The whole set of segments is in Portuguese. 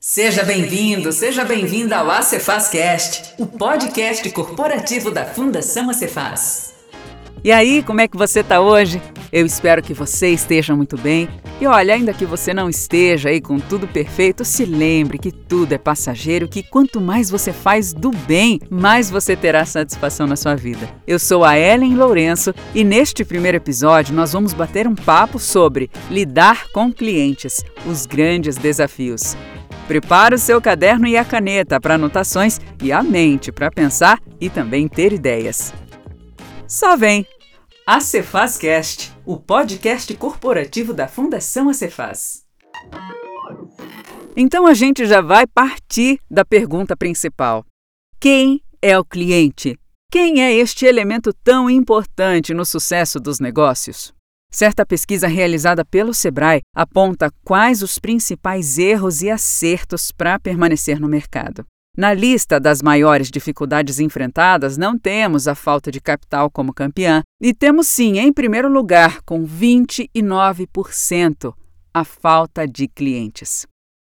Seja bem-vindo, seja bem-vinda ao Acefazcast, o podcast corporativo da Fundação Acefaz. E aí, como é que você está hoje? Eu espero que você esteja muito bem. E olha, ainda que você não esteja aí com tudo perfeito, se lembre que tudo é passageiro, que quanto mais você faz do bem, mais você terá satisfação na sua vida. Eu sou a Ellen Lourenço e neste primeiro episódio nós vamos bater um papo sobre lidar com clientes, os grandes desafios. Prepare o seu caderno e a caneta para anotações e a mente para pensar e também ter ideias. Só vem! A Cefazcast, o podcast corporativo da Fundação Acefaz. Então a gente já vai partir da pergunta principal: quem é o cliente? Quem é este elemento tão importante no sucesso dos negócios? Certa pesquisa realizada pelo Sebrae aponta quais os principais erros e acertos para permanecer no mercado. Na lista das maiores dificuldades enfrentadas, não temos a falta de capital como campeã, e temos sim, em primeiro lugar, com 29%, a falta de clientes.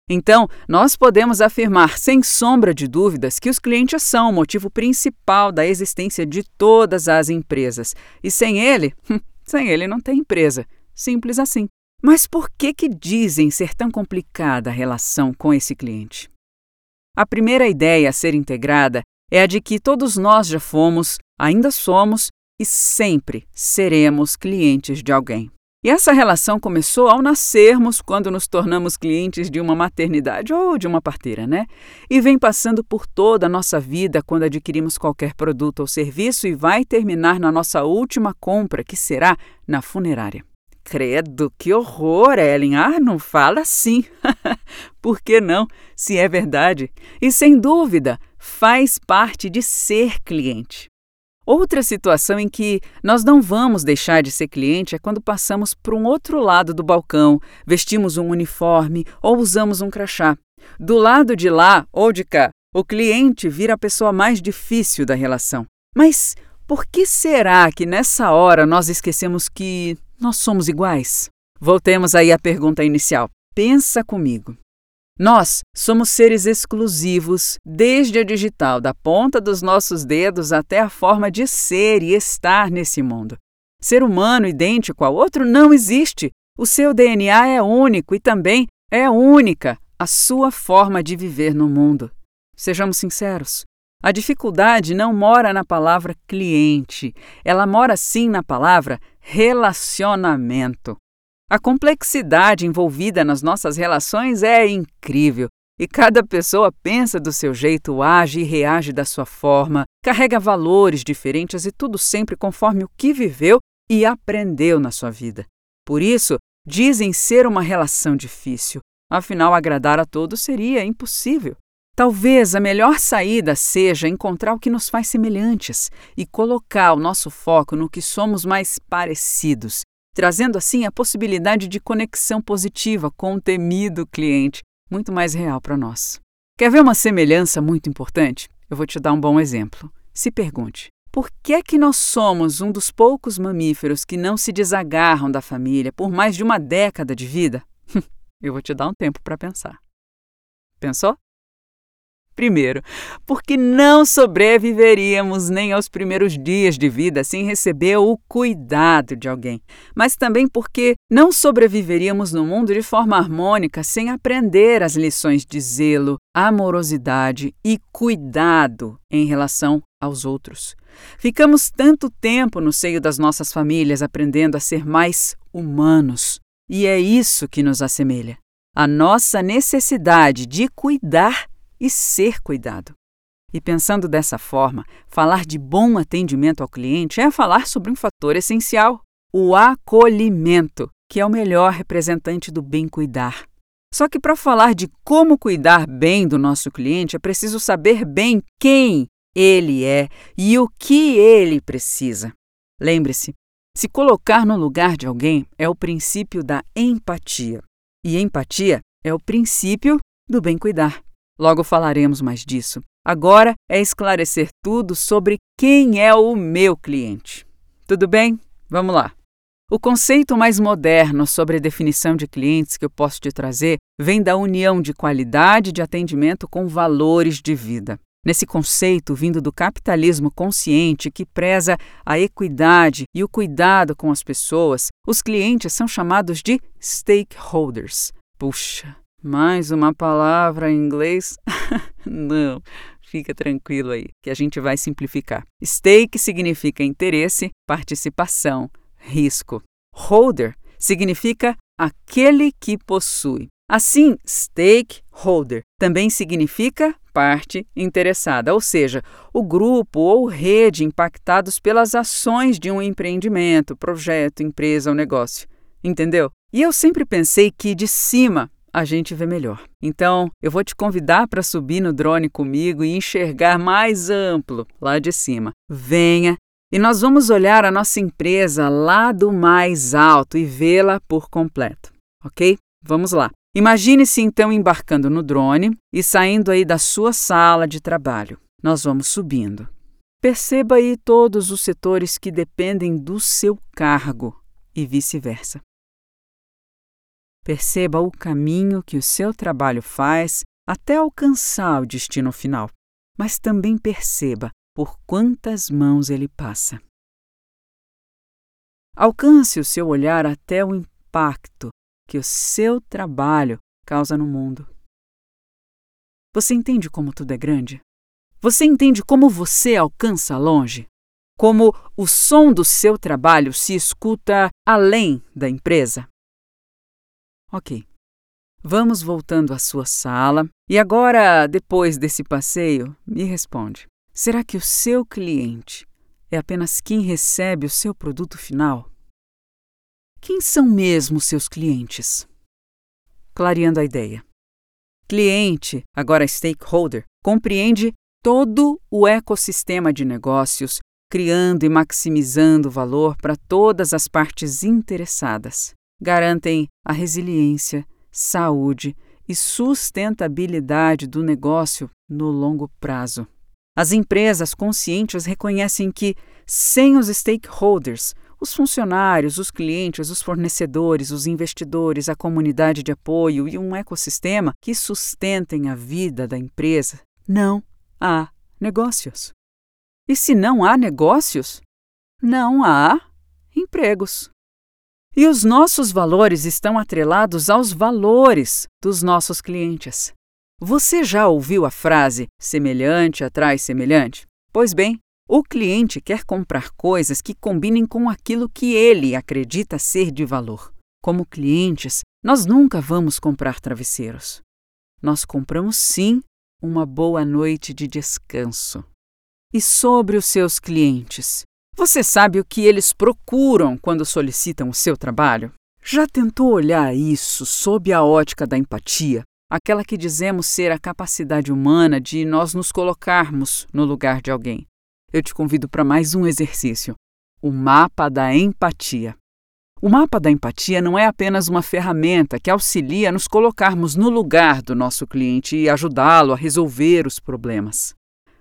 Então, nós podemos afirmar, sem sombra de dúvidas, que os clientes são o motivo principal da existência de todas as empresas. E sem ele, sem ele não tem empresa. Simples assim. Mas por que, que dizem ser tão complicada a relação com esse cliente? A primeira ideia a ser integrada é a de que todos nós já fomos, ainda somos e sempre seremos clientes de alguém. E essa relação começou ao nascermos, quando nos tornamos clientes de uma maternidade ou de uma parteira, né? E vem passando por toda a nossa vida quando adquirimos qualquer produto ou serviço e vai terminar na nossa última compra, que será na funerária. Credo, que horror, Ellen. Ah, não fala assim. Por que não, se é verdade? E sem dúvida, faz parte de ser cliente. Outra situação em que nós não vamos deixar de ser cliente é quando passamos para um outro lado do balcão, vestimos um uniforme ou usamos um crachá. Do lado de lá ou de cá, o cliente vira a pessoa mais difícil da relação. Mas por que será que nessa hora nós esquecemos que nós somos iguais? Voltemos aí à pergunta inicial. Pensa comigo. Nós somos seres exclusivos, desde a digital, da ponta dos nossos dedos até a forma de ser e estar nesse mundo. Ser humano idêntico ao outro não existe. O seu DNA é único e também é única a sua forma de viver no mundo. Sejamos sinceros. A dificuldade não mora na palavra cliente, ela mora sim na palavra relacionamento. A complexidade envolvida nas nossas relações é incrível e cada pessoa pensa do seu jeito, age e reage da sua forma, carrega valores diferentes e tudo sempre conforme o que viveu e aprendeu na sua vida. Por isso, dizem ser uma relação difícil, afinal, agradar a todos seria impossível. Talvez a melhor saída seja encontrar o que nos faz semelhantes e colocar o nosso foco no que somos mais parecidos, trazendo assim a possibilidade de conexão positiva com o temido cliente, muito mais real para nós. Quer ver uma semelhança muito importante? Eu vou te dar um bom exemplo. Se pergunte: por que é que nós somos um dos poucos mamíferos que não se desagarram da família por mais de uma década de vida? Eu vou te dar um tempo para pensar. Pensou? Primeiro, porque não sobreviveríamos nem aos primeiros dias de vida sem receber o cuidado de alguém, mas também porque não sobreviveríamos no mundo de forma harmônica sem aprender as lições de zelo, amorosidade e cuidado em relação aos outros. Ficamos tanto tempo no seio das nossas famílias aprendendo a ser mais humanos, e é isso que nos assemelha. A nossa necessidade de cuidar e ser cuidado. E pensando dessa forma, falar de bom atendimento ao cliente é falar sobre um fator essencial: o acolhimento, que é o melhor representante do bem cuidar. Só que para falar de como cuidar bem do nosso cliente, é preciso saber bem quem ele é e o que ele precisa. Lembre-se, se colocar no lugar de alguém é o princípio da empatia. E empatia é o princípio do bem cuidar. Logo falaremos mais disso. Agora é esclarecer tudo sobre quem é o meu cliente. Tudo bem? Vamos lá. O conceito mais moderno sobre a definição de clientes que eu posso te trazer vem da união de qualidade de atendimento com valores de vida. Nesse conceito vindo do capitalismo consciente que preza a equidade e o cuidado com as pessoas, os clientes são chamados de stakeholders. Puxa, mais uma palavra em inglês? Não, fica tranquilo aí, que a gente vai simplificar. Stake significa interesse, participação, risco. Holder significa aquele que possui. Assim, stakeholder também significa parte interessada, ou seja, o grupo ou rede impactados pelas ações de um empreendimento, projeto, empresa ou negócio. Entendeu? E eu sempre pensei que de cima a gente vê melhor. Então, eu vou te convidar para subir no drone comigo e enxergar mais amplo lá de cima. Venha e nós vamos olhar a nossa empresa lá do mais alto e vê-la por completo, ok? Vamos lá. Imagine-se então embarcando no drone e saindo aí da sua sala de trabalho. Nós vamos subindo. Perceba aí todos os setores que dependem do seu cargo e vice-versa. Perceba o caminho que o seu trabalho faz até alcançar o destino final, mas também perceba por quantas mãos ele passa. Alcance o seu olhar até o impacto que o seu trabalho causa no mundo. Você entende como tudo é grande? Você entende como você alcança longe? Como o som do seu trabalho se escuta além da empresa? Ok. Vamos voltando à sua sala e agora, depois desse passeio, me responde. Será que o seu cliente é apenas quem recebe o seu produto final? Quem são mesmo seus clientes? Clareando a ideia. Cliente, agora stakeholder, compreende todo o ecossistema de negócios, criando e maximizando valor para todas as partes interessadas. Garantem a resiliência, saúde e sustentabilidade do negócio no longo prazo. As empresas conscientes reconhecem que, sem os stakeholders, os funcionários, os clientes, os fornecedores, os investidores, a comunidade de apoio e um ecossistema que sustentem a vida da empresa, não há negócios. E se não há negócios, não há empregos. E os nossos valores estão atrelados aos valores dos nossos clientes. Você já ouviu a frase semelhante atrai semelhante? Pois bem, o cliente quer comprar coisas que combinem com aquilo que ele acredita ser de valor. Como clientes, nós nunca vamos comprar travesseiros. Nós compramos sim uma boa noite de descanso. E sobre os seus clientes, você sabe o que eles procuram quando solicitam o seu trabalho? Já tentou olhar isso sob a ótica da empatia? aquela que dizemos ser a capacidade humana de nós nos colocarmos no lugar de alguém. Eu te convido para mais um exercício: o mapa da empatia. O mapa da empatia não é apenas uma ferramenta que auxilia a nos colocarmos no lugar do nosso cliente e ajudá-lo a resolver os problemas.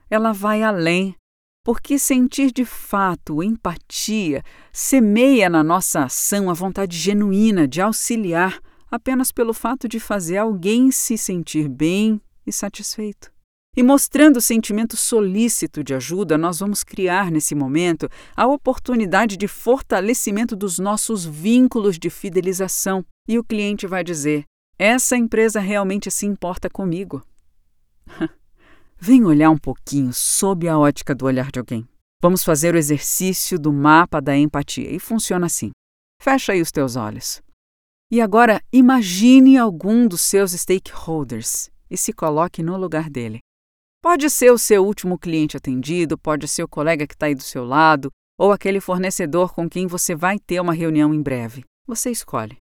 Ela vai além, porque sentir de fato empatia semeia na nossa ação a vontade genuína de auxiliar apenas pelo fato de fazer alguém se sentir bem e satisfeito. E mostrando o sentimento solícito de ajuda, nós vamos criar nesse momento a oportunidade de fortalecimento dos nossos vínculos de fidelização. E o cliente vai dizer: essa empresa realmente se importa comigo. Vem olhar um pouquinho sob a ótica do olhar de alguém. Vamos fazer o exercício do mapa da empatia e funciona assim. Fecha aí os teus olhos. E agora imagine algum dos seus stakeholders e se coloque no lugar dele. Pode ser o seu último cliente atendido, pode ser o colega que está aí do seu lado, ou aquele fornecedor com quem você vai ter uma reunião em breve. Você escolhe.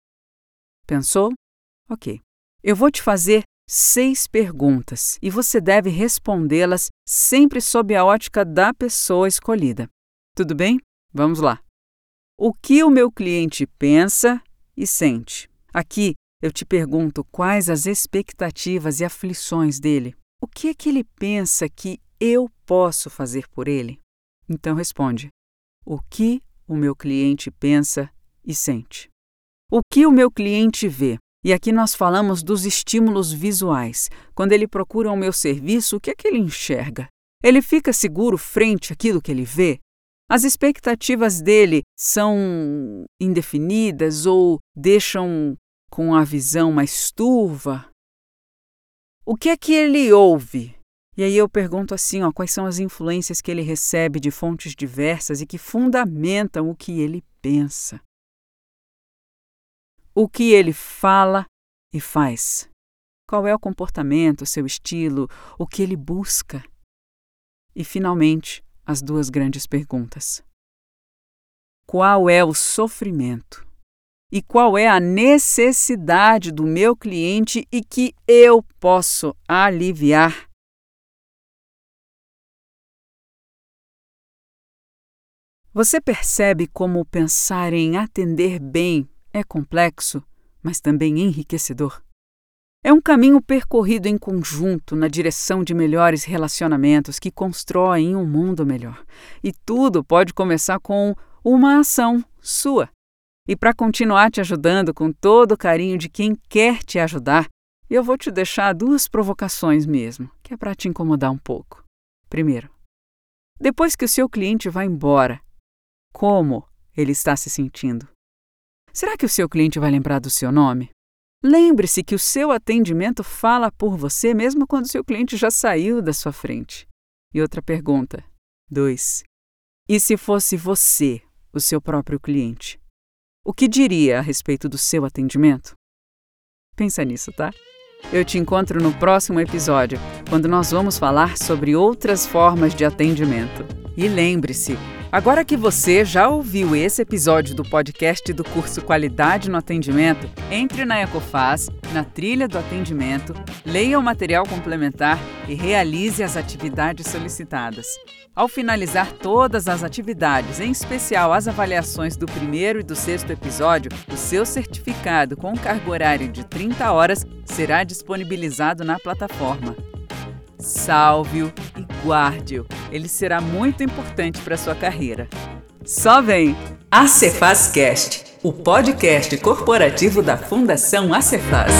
Pensou? Ok. Eu vou te fazer seis perguntas e você deve respondê-las sempre sob a ótica da pessoa escolhida. Tudo bem? Vamos lá. O que o meu cliente pensa e sente. Aqui eu te pergunto quais as expectativas e aflições dele. O que é que ele pensa que eu posso fazer por ele? Então responde: O que o meu cliente pensa e sente? O que o meu cliente vê? E aqui nós falamos dos estímulos visuais. Quando ele procura o meu serviço, o que é que ele enxerga? Ele fica seguro frente àquilo que ele vê? As expectativas dele são indefinidas ou deixam com a visão mais turva? O que é que ele ouve? E aí eu pergunto assim, ó, quais são as influências que ele recebe de fontes diversas e que fundamentam o que ele pensa? O que ele fala e faz? Qual é o comportamento, seu estilo, o que ele busca? E finalmente, as duas grandes perguntas. Qual é o sofrimento? E qual é a necessidade do meu cliente e que eu posso aliviar? Você percebe como pensar em atender bem é complexo, mas também enriquecedor? É um caminho percorrido em conjunto na direção de melhores relacionamentos que constroem um mundo melhor. E tudo pode começar com uma ação sua. E para continuar te ajudando com todo o carinho de quem quer te ajudar, eu vou te deixar duas provocações mesmo, que é para te incomodar um pouco. Primeiro, depois que o seu cliente vai embora, como ele está se sentindo? Será que o seu cliente vai lembrar do seu nome? Lembre-se que o seu atendimento fala por você mesmo quando seu cliente já saiu da sua frente. E outra pergunta. 2. E se fosse você, o seu próprio cliente? O que diria a respeito do seu atendimento? Pensa nisso, tá? Eu te encontro no próximo episódio, quando nós vamos falar sobre outras formas de atendimento. E lembre-se, Agora que você já ouviu esse episódio do podcast do curso Qualidade no Atendimento, entre na Ecofaz, na trilha do atendimento, leia o material complementar e realize as atividades solicitadas. Ao finalizar todas as atividades, em especial as avaliações do primeiro e do sexto episódio, o seu certificado com cargo horário de 30 horas será disponibilizado na plataforma. Salve-o e guarde-o. Ele será muito importante para sua carreira. Só vem! A Cefaz Cast, o podcast corporativo da Fundação Acefaz.